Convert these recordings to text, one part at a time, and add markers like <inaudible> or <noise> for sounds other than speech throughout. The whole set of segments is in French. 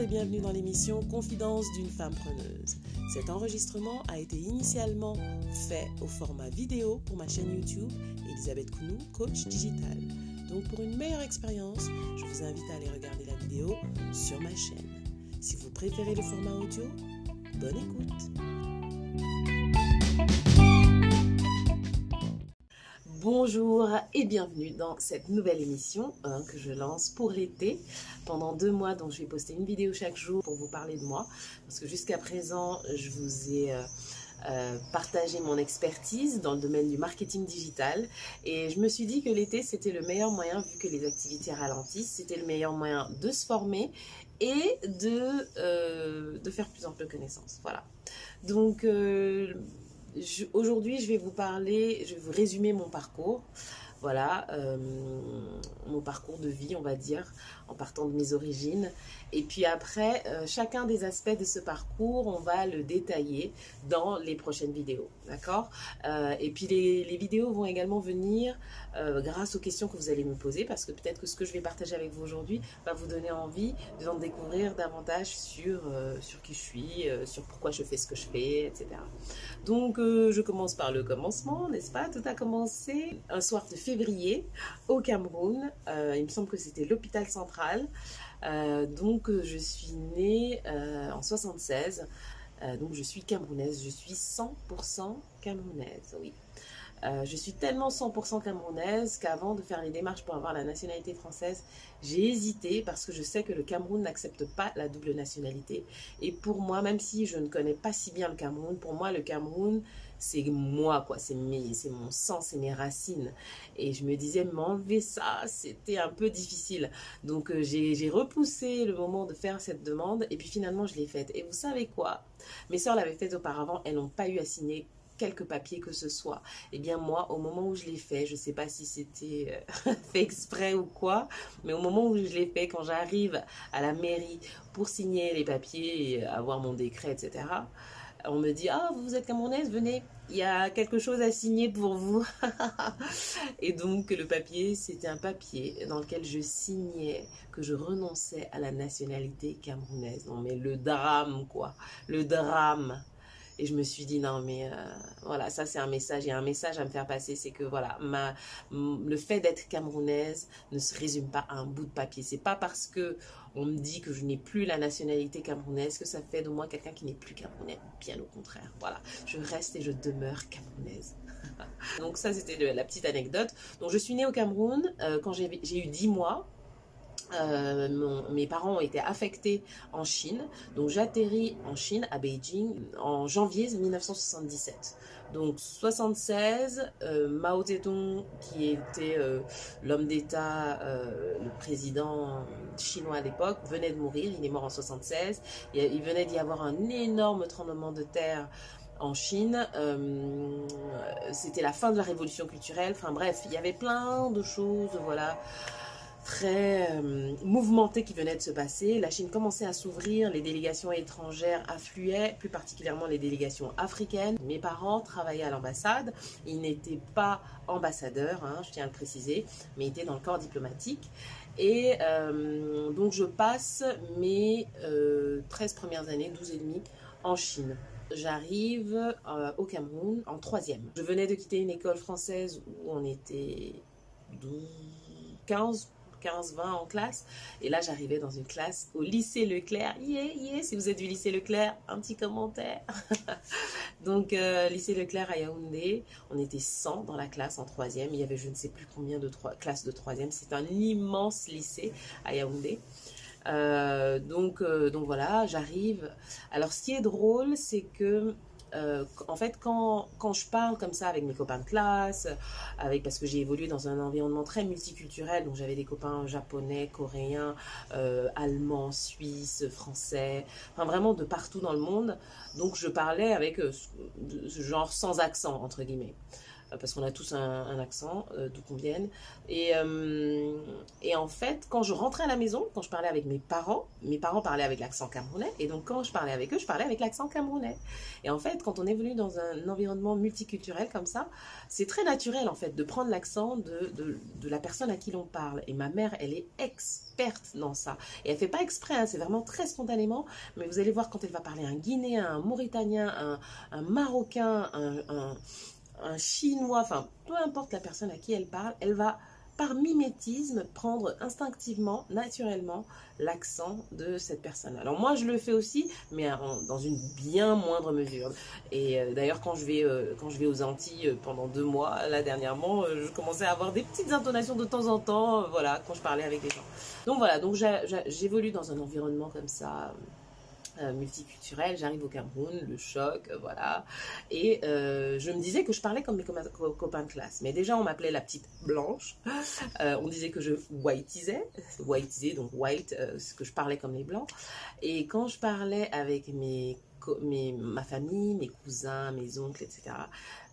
et bienvenue dans l'émission Confidence d'une femme preneuse. Cet enregistrement a été initialement fait au format vidéo pour ma chaîne YouTube Elisabeth Kounou, coach digital. Donc pour une meilleure expérience, je vous invite à aller regarder la vidéo sur ma chaîne. Si vous préférez le format audio, bonne écoute. Bonjour et bienvenue dans cette nouvelle émission hein, que je lance pour l'été pendant deux mois. Donc je vais poster une vidéo chaque jour pour vous parler de moi parce que jusqu'à présent je vous ai euh, euh, partagé mon expertise dans le domaine du marketing digital et je me suis dit que l'été c'était le meilleur moyen vu que les activités ralentissent, c'était le meilleur moyen de se former et de, euh, de faire plus ample connaissance. Voilà. Donc Aujourd'hui, je vais vous parler, je vais vous résumer mon parcours. Voilà, euh, mon parcours de vie, on va dire, en partant de mes origines. Et puis après, euh, chacun des aspects de ce parcours, on va le détailler dans les prochaines vidéos. D'accord? Euh, Et puis les, vidéos vont également venir grâce aux questions que vous allez me poser, parce que peut-être que ce que je vais partager avec vous aujourd'hui va vous donner envie de découvrir davantage sur, sur qui je suis, sur pourquoi je fais ce que je fais, etc. Donc, je commence par le commencement, n'est-ce pas? Tout a commencé un soir de février au Cameroun. Euh, il me semble que c'était l'hôpital central. Euh, donc je suis née euh, en 76. Donc je suis camerounaise. Je suis 100% camerounaise, oui. je suis tellement 100% camerounaise qu'avant de faire les démarches pour avoir la nationalité française, j'ai hésité parce que je sais que le Cameroun n'accepte pas la double nationalité. Et pour moi, même si je ne connais pas si bien le Cameroun, pour moi, le Cameroun, c'est moi, quoi. C'est mon sang, c'est mes racines. Et je me disais, m'enlever ça, c'était un peu difficile. Donc, euh, j'ai repoussé le moment de faire cette demande. Et puis, finalement, je l'ai faite. Et vous savez quoi? Mes soeurs l'avaient faite auparavant. Elles n'ont pas eu à signer quelques papiers que ce soit. eh bien moi, au moment où je l'ai fait, je ne sais pas si c'était euh, <laughs> fait exprès ou quoi, mais au moment où je l'ai fait, quand j'arrive à la mairie pour signer les papiers et avoir mon décret, etc., on me dit ah vous êtes camerounaise venez il y a quelque chose à signer pour vous. <laughs> Et donc le papier c'était un papier dans lequel je signais que je renonçais à la nationalité camerounaise. Non mais le drame quoi. Le drame et je me suis dit, non, mais euh, voilà, ça c'est un message. Il y a un message à me faire passer. C'est que voilà, ma, le fait d'être camerounaise ne se résume pas à un bout de papier. C'est pas parce que on me dit que je n'ai plus la nationalité camerounaise que ça fait de moi quelqu'un qui n'est plus camerounais. Bien au contraire. Voilà, je reste et je demeure camerounaise. <laughs> Donc ça, c'était la petite anecdote. Donc je suis née au Cameroun euh, quand j'ai eu 10 mois. Euh, mes parents ont été affectés en Chine. Donc j'atterris en Chine, à Beijing, en janvier 1977. Donc 76, euh, Mao Zedong, qui était euh, l'homme d'État, le président chinois à l'époque, venait de mourir. Il est mort en 76. Il, venait d'y avoir un énorme tremblement de terre en Chine. C'était la fin de la révolution culturelle. Enfin bref, il y avait plein de choses, voilà très euh, mouvementé qui venait de se passer. La Chine commençait à s'ouvrir, les délégations étrangères affluaient, plus particulièrement les délégations africaines. Mes parents travaillaient à l'ambassade, ils n'étaient pas ambassadeurs, hein, je tiens à le préciser, mais étaient dans le corps diplomatique. Et euh, donc je passe mes 13 euh, premières années, 12 et demi, en Chine. J'arrive au Cameroun en troisième. Je venais de quitter une école française où on était 12, 15 15-20 en classe. Et là, j'arrivais dans une classe au lycée Leclerc. Yeah, yeah, si vous êtes du lycée Leclerc, un petit commentaire. <laughs> Donc, euh, lycée Leclerc à Yaoundé, on était 100 dans la classe en troisième. Il y avait je ne sais plus combien de classes de troisième. C'est un immense lycée à Yaoundé. Euh, donc, euh, donc voilà, j'arrive. Alors, ce qui est drôle, c'est que euh, en fait, quand, quand, je parle comme ça avec mes copains de classe, avec, parce que j'ai évolué dans un environnement très multiculturel, donc j'avais des copains japonais, coréens, euh, allemands, suisses, français, enfin vraiment de partout dans le monde. Donc je parlais avec euh, ce genre sans accent, entre guillemets. Parce qu'on a tous un, accent, d'où qu'on vienne. Et, et en fait, quand je rentrais à la maison, quand je parlais avec mes parents, mes parents parlaient avec l'accent camerounais, et donc quand je parlais avec eux, je parlais avec l'accent camerounais. Et en fait, quand on venu dans un environnement multiculturel comme ça, c'est très naturel en fait de prendre l'accent de, la personne à qui l'on parle. Et ma mère, elle est experte dans ça. Et elle fait pas exprès, hein, c'est vraiment très spontanément, mais vous allez voir quand elle va parler un Guinéen, un Mauritanien, un, Marocain, un, un Chinois, enfin peu importe la personne à qui elle parle, elle va par mimétisme, prendre instinctivement, naturellement, l'accent de cette personne. Alors moi, je le fais aussi, mais dans une bien moindre mesure. Et euh, d'ailleurs, quand je vais euh, quand je vais aux Antilles euh, pendant deux mois, là dernièrement, je commençais à avoir des petites intonations de temps en temps, voilà, quand je parlais avec les gens. Donc voilà, donc j'évolue dans un environnement comme ça euh, multiculturel, j'arrive au Cameroun, le choc, euh, voilà. Et euh, je me disais que je parlais comme mes copains de classe. Mais déjà, on m'appelait la petite blanche. on disait que je whiteisais, whiteisais, donc white, ce que je parlais comme les blancs. Et quand je parlais avec mes mes, ma famille, mes cousins, mes oncles, etc.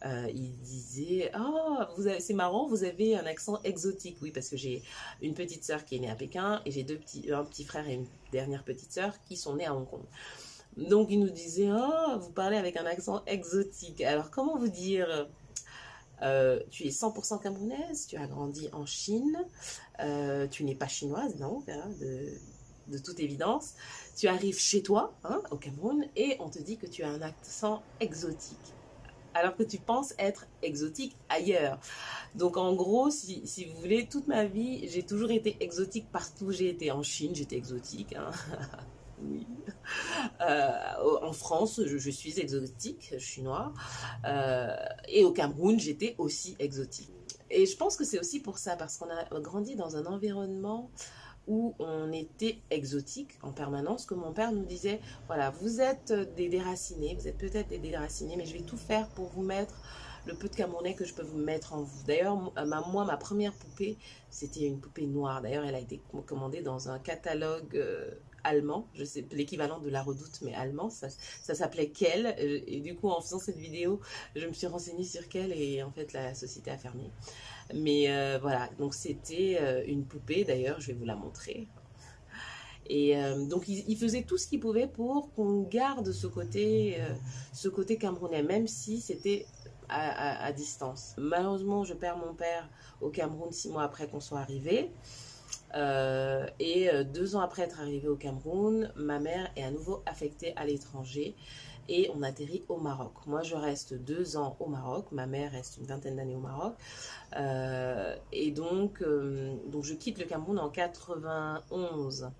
Euh, ils disaient oh, c'est marrant, vous avez un accent exotique. Oui, parce que j'ai une petite sœur qui est née à Pékin et j'ai deux petits, un petit frère et une dernière petite sœur qui sont nés à Hong Kong. Donc ils nous disaient oh, vous parlez avec un accent exotique. Alors comment vous dire euh, tu es 100% camerounaise, tu as grandi en Chine, euh, tu n'es pas chinoise, non, hein, de toute évidence. Tu arrives chez toi, hein, au Cameroun, et on te dit que tu as un accent exotique. Alors que tu penses être exotique ailleurs. Donc en gros, si, vous voulez, toute ma vie, j'ai toujours été exotique partout j'ai été. En Chine, j'étais exotique. Hein. <laughs> oui. Euh, en France, je, suis exotique, je suis noire. Euh, et au Cameroun, j'étais aussi exotique. Et je pense que c'est aussi pour ça, parce qu'on a grandi dans un environnement où on était exotique en permanence, que mon père nous disait, voilà, vous êtes des déracinés, vous êtes peut-être des déracinés, mais je vais tout faire pour vous mettre le peu de Camerounais que je peux vous mettre en vous. D'ailleurs, moi, ma première poupée, c'était une poupée noire. D'ailleurs, elle a été commandée dans un catalogue euh, allemand, je sais l'équivalent de la redoute, mais allemand. Ça, s'appelait Kel. Euh, et du coup, en faisant cette vidéo, je me suis renseignée sur Kel et en fait, la société a fermé. Mais euh, voilà, donc c'était euh, une poupée, d'ailleurs, je vais vous la montrer. Et euh, donc, il, faisait tout ce qu'il pouvait pour qu'on garde ce côté, ce côté camerounais, même si c'était à, distance. Malheureusement, je perds mon père au Cameroun six mois après qu'on soit arrivé. et deux ans après être arrivé au Cameroun, ma mère est à nouveau affectée à l'étranger et on atterrit au Maroc. Moi, je reste deux ans au Maroc. Ma mère reste une vingtaine d'années au Maroc. Euh, et donc, euh, donc, je quitte le Cameroun en 91.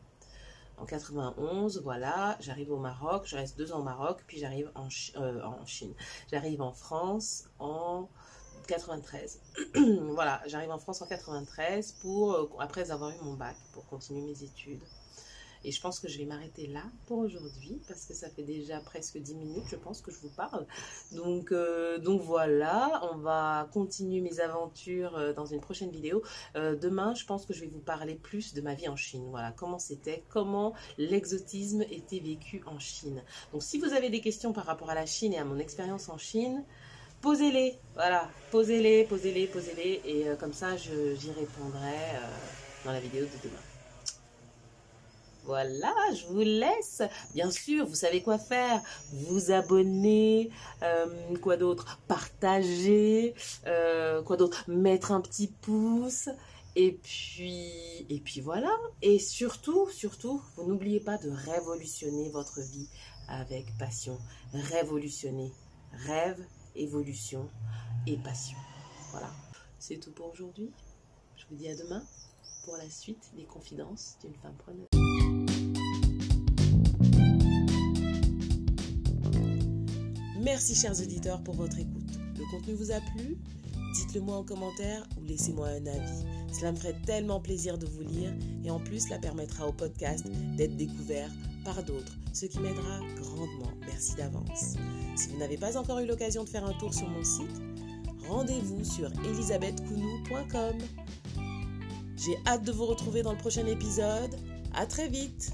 En 91, voilà, j'arrive au Maroc, je reste deux ans au Maroc, puis j'arrive en, euh, en Chine. J'arrive en France en 93. <clears throat> voilà, j'arrive en France en 93 pour, après avoir eu mon bac, pour continuer mes études. Et je pense que je vais m'arrêter là pour aujourd'hui parce que ça fait déjà presque 10 minutes, je pense, que je vous parle. Donc, euh, donc voilà, on va continuer mes aventures euh, dans une prochaine vidéo. Euh, demain, je pense que je vais vous parler plus de ma vie en Chine. Voilà, comment c'était, comment l'exotisme était vécu en Chine. Donc si vous avez des questions par rapport à la Chine et à mon expérience en Chine, posez-les, voilà, posez-les, posez-les, posez-les, et comme ça, j'y répondrai dans la vidéo de demain. Voilà, je vous laisse. Bien sûr, vous savez quoi faire. Vous abonner, euh, quoi d'autre? Partager, euh, quoi d'autre? Mettre un petit pouce. Et puis, et puis voilà. Et surtout, surtout, vous n'oubliez pas de révolutionner votre vie avec passion. Révolutionner. Rêve, évolution et passion. Voilà. C'est tout pour aujourd'hui. Je vous dis à demain pour la suite des confidences d'une femme preneuse. Merci chers auditeurs pour votre écoute. Le contenu vous a plu? Dites-le moi en commentaire ou laissez-moi un avis. Cela me ferait tellement plaisir de vous lire et en plus cela permettra au podcast d'être découvert par d'autres, ce qui m'aidera grandement. Merci d'avance. Si vous n'avez pas encore eu l'occasion de faire un tour sur mon site, rendez-vous sur elisabethkounou.com. J'ai hâte de vous retrouver dans le prochain épisode. À très vite